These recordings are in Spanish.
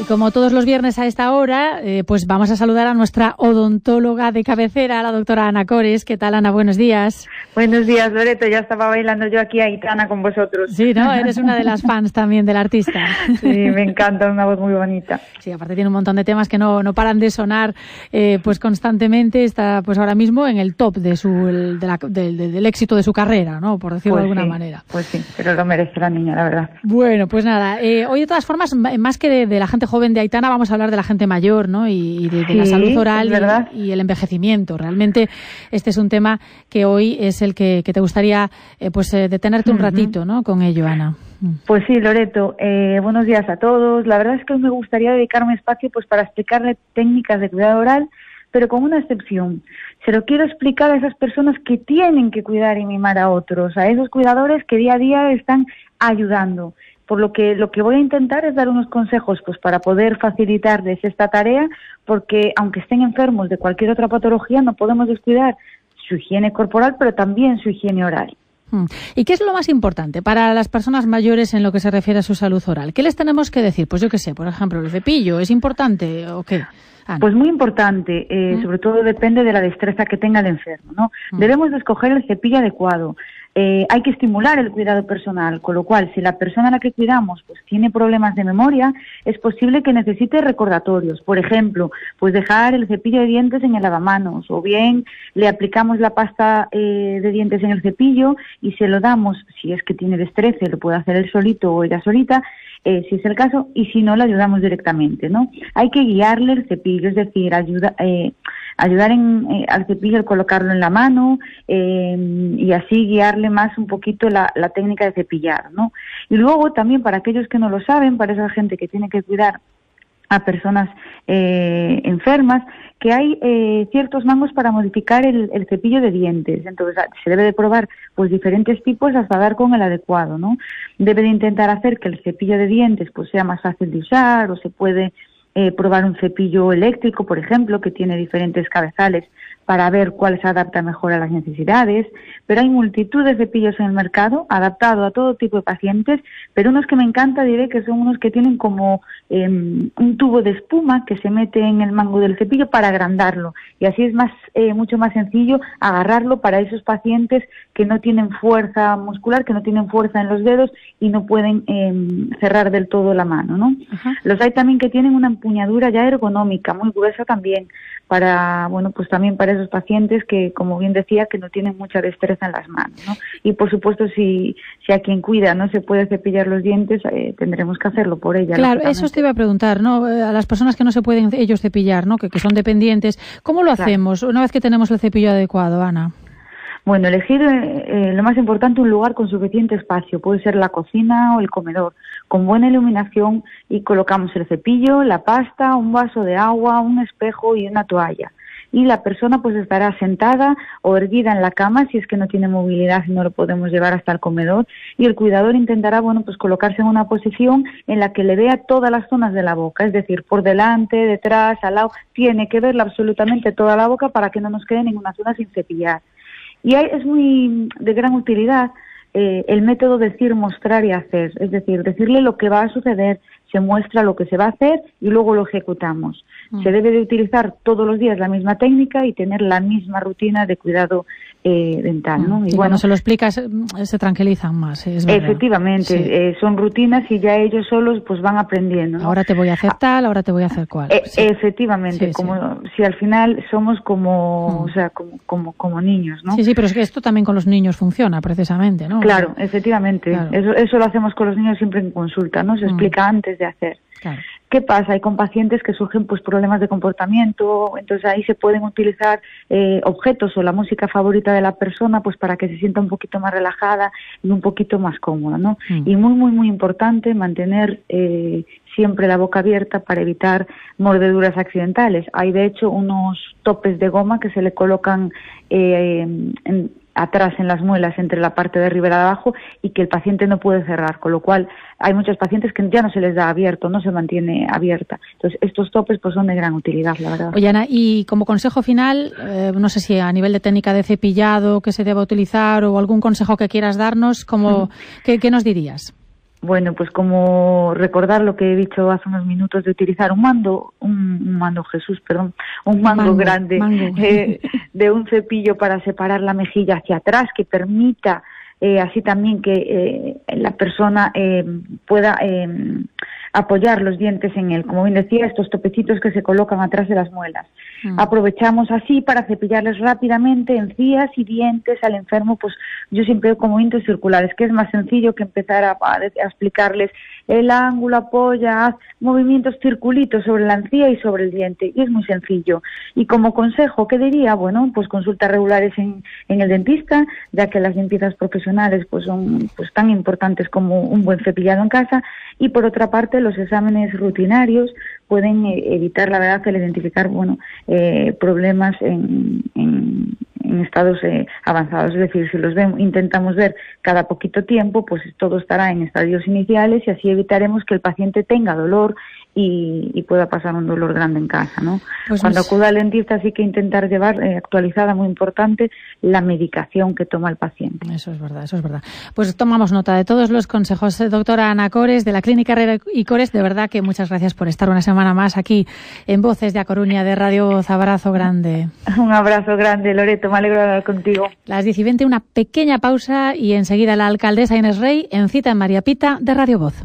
Y como todos los viernes a esta hora, eh, pues vamos a saludar a nuestra odontóloga de cabecera, la doctora Ana Cores. ¿Qué tal, Ana? Buenos días. Buenos días, Loreto. Ya estaba bailando yo aquí a Itana con vosotros. Sí, ¿no? Eres una de las fans también del artista. Sí, me encanta, una voz muy bonita. Sí, aparte tiene un montón de temas que no, no paran de sonar eh, pues constantemente. Está pues ahora mismo en el top de su, de la, del éxito de su carrera, ¿no? Por decirlo Pues de alguna sí, manera. Pues sí, pero lo merece la niña, la verdad. Bueno, pues nada, eh, hoy de todas formas, más que de, de la gente joven de Aitana, vamos a hablar de la gente mayor, ¿no? Y, y de, de la salud oral y, y el envejecimiento. Realmente este es un tema que hoy es el que, que te gustaría eh, pues eh, detenerte un ratito, ¿no? Con ello, Ana. Mm. Pues sí, Loreto, eh, buenos días a todos. La verdad es que hoy me gustaría dedicar un espacio pues para explicarle técnicas de cuidado oral, pero con una excepción. Se lo quiero explicar a esas personas que tienen que cuidar y mimar a otros, a esos cuidadores que día a día están ayudando. Por lo que lo que voy a intentar es dar unos consejos pues para poder facilitarles esta tarea, porque aunque estén enfermos de cualquier otra patología, no podemos descuidar su higiene corporal, pero también su higiene oral. Mm. ¿Y qué es lo más importante para las personas mayores en lo que se refiere a su salud oral? ¿Qué les tenemos que decir? Pues yo qué sé, por ejemplo, el cepillo, ¿es importante o qué? Ana. Pues muy importante, eh, Mm. sobre todo depende de la destreza que tenga el enfermo, ¿no? Mm. Debemos de escoger el cepillo adecuado. Eh, hay que estimular el cuidado personal, con lo cual, si la persona a la que cuidamos pues tiene problemas de memoria, es posible que necesite recordatorios. Por ejemplo, pues dejar el cepillo de dientes en el lavamanos, o bien le aplicamos la pasta eh, de dientes en el cepillo y se lo damos, si es que tiene destreza, lo puede hacer él solito o ella solita, eh, si es el caso, y si no, le ayudamos directamente, ¿no? Hay que guiarle el cepillo, es decir, ayuda, eh, ayudar en, eh, al cepillo al colocarlo en la mano eh, y así guiarle más un poquito la, la técnica de cepillar, ¿no? Y luego también para aquellos que no lo saben, para esa gente que tiene que cuidar a personas eh, enfermas, que hay eh, ciertos mangos para modificar el, el cepillo de dientes. Entonces ah, se debe de probar pues diferentes tipos hasta dar con el adecuado, ¿no? Debe de intentar hacer que el cepillo de dientes pues sea más fácil de usar o se puede eh, probar un cepillo eléctrico, por ejemplo, que tiene diferentes cabezales para ver cuál se adapta mejor a las necesidades. Pero hay multitud de cepillos en el mercado, adaptado a todo tipo de pacientes, pero unos que me encanta diré que son unos que tienen como eh, un tubo de espuma que se mete en el mango del cepillo para agrandarlo. Y así es más, eh, mucho más sencillo agarrarlo para esos pacientes que no tienen fuerza muscular, que no tienen fuerza en los dedos y no pueden eh, cerrar del todo la mano, ¿no? Ajá. Los hay también que tienen una empuñadura ya ergonómica, muy gruesa también, para, bueno, pues también para esos pacientes que, como bien decía, que no tienen mucha destreza en las manos, ¿no? Y por supuesto, si, si a quien cuida no se puede cepillar los dientes, eh, tendremos que hacerlo por ella. Claro, eso te iba a preguntar, ¿no? Eh, A las personas que no se pueden ellos cepillar, ¿no? Que, que son dependientes, ¿cómo lo Claro. hacemos una vez que tenemos el cepillo adecuado, Ana? Bueno, elegir eh, eh, lo más importante un lugar con suficiente espacio, puede ser la cocina o el comedor, con buena iluminación y colocamos el cepillo, la pasta, un vaso de agua, un espejo y una toalla. Y la persona pues estará sentada o erguida en la cama si es que no tiene movilidad y no lo podemos llevar hasta el comedor y el cuidador intentará bueno pues colocarse en una posición en la que le vea todas las zonas de la boca, es decir, por delante, detrás, al lado, tiene que verla absolutamente toda la boca para que no nos quede ninguna zona sin cepillar. Y es muy de gran utilidad eh, el método decir, mostrar y hacer. Es decir, decirle lo que va a suceder, se muestra lo que se va a hacer y luego lo ejecutamos. Mm. Se debe de utilizar todos los días la misma técnica y tener la misma rutina de cuidado eh, dental. ¿no? Y cuando se lo explicas, mm, se tranquilizan más, es verdad. efectivamente, Sí. eh, son rutinas y ya ellos solos pues van aprendiendo. ¿no? Ahora te voy a hacer tal, ahora te voy a hacer cual. Eh, Sí. Efectivamente, sí. como si al final somos como, Mm. o sea, como, como, como niños, ¿no? Sí, sí, pero es que esto también con los niños funciona, precisamente, ¿no? Claro, efectivamente. Claro. Eso, eso lo hacemos con los niños siempre en consulta, ¿no? Se Mm. explica antes de hacer. Claro. ¿Qué pasa? Hay con pacientes que surgen pues problemas de comportamiento, entonces ahí se pueden utilizar eh, objetos o la música favorita de la persona pues para que se sienta un poquito más relajada y un poquito más cómoda, ¿no? Mm. Y muy, muy, muy importante mantener eh, siempre la boca abierta para evitar mordeduras accidentales. Hay de hecho unos topes de goma que se le colocan eh, en- atrás en las muelas entre la parte de arriba y la de abajo y que el paciente no puede cerrar, con lo cual hay muchos pacientes que ya no se les da abierto, no se mantiene abierta. Entonces estos topes pues son de gran utilidad, la verdad. Oye, Ana, y como consejo final, eh, no sé si a nivel de técnica de cepillado que se deba utilizar o algún consejo que quieras darnos, como, ¿qué, qué nos dirías? Bueno, pues como recordar lo que he dicho hace unos minutos de utilizar un mando, un, mando Jesús, perdón, un mango, grande eh, de un cepillo para separar la mejilla hacia atrás que permita eh, así también que eh, la persona eh, pueda apoyar los dientes en él. Como bien decía, estos topecitos que se colocan atrás de las muelas. Mm. Aprovechamos así para cepillarles rápidamente encías y dientes al enfermo, pues yo siempre como movimientos circulares, que es más sencillo que empezar a, explicarles el ángulo, apoya, movimientos circulitos sobre la encía y sobre el diente, y es muy sencillo. Y como consejo, ¿qué diría? Bueno, pues consultas regulares en, en el dentista, ya que las limpiezas profesionales pues son pues tan importantes como un buen cepillado en casa, y por otra parte los exámenes rutinarios pueden eh, evitar la verdad el identificar bueno eh, problemas en, en, estados eh, avanzados. Es decir si los vemos intentamos ver cada poquito tiempo pues todo estará en estadios iniciales y así evitaremos que el paciente tenga dolor y, pueda pasar un dolor grande en casa, ¿no? Pues Cuando acuda al dentista sí que intentar llevar eh, actualizada, muy importante, la medicación que toma el paciente. Eso es verdad, eso es verdad. Pues tomamos nota de todos los consejos. Eh, doctora Ana Cores, de la Clínica Herrera y Cores, de verdad que muchas gracias por estar una semana más aquí en Voces de A Coruña de Radio Voz. Abrazo grande. Un abrazo grande, Loreto, me alegro de hablar contigo. Las 10 y 20, una pequeña pausa y enseguida la alcaldesa Inés Rey en cita en María Pita de Radio Voz.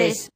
pobres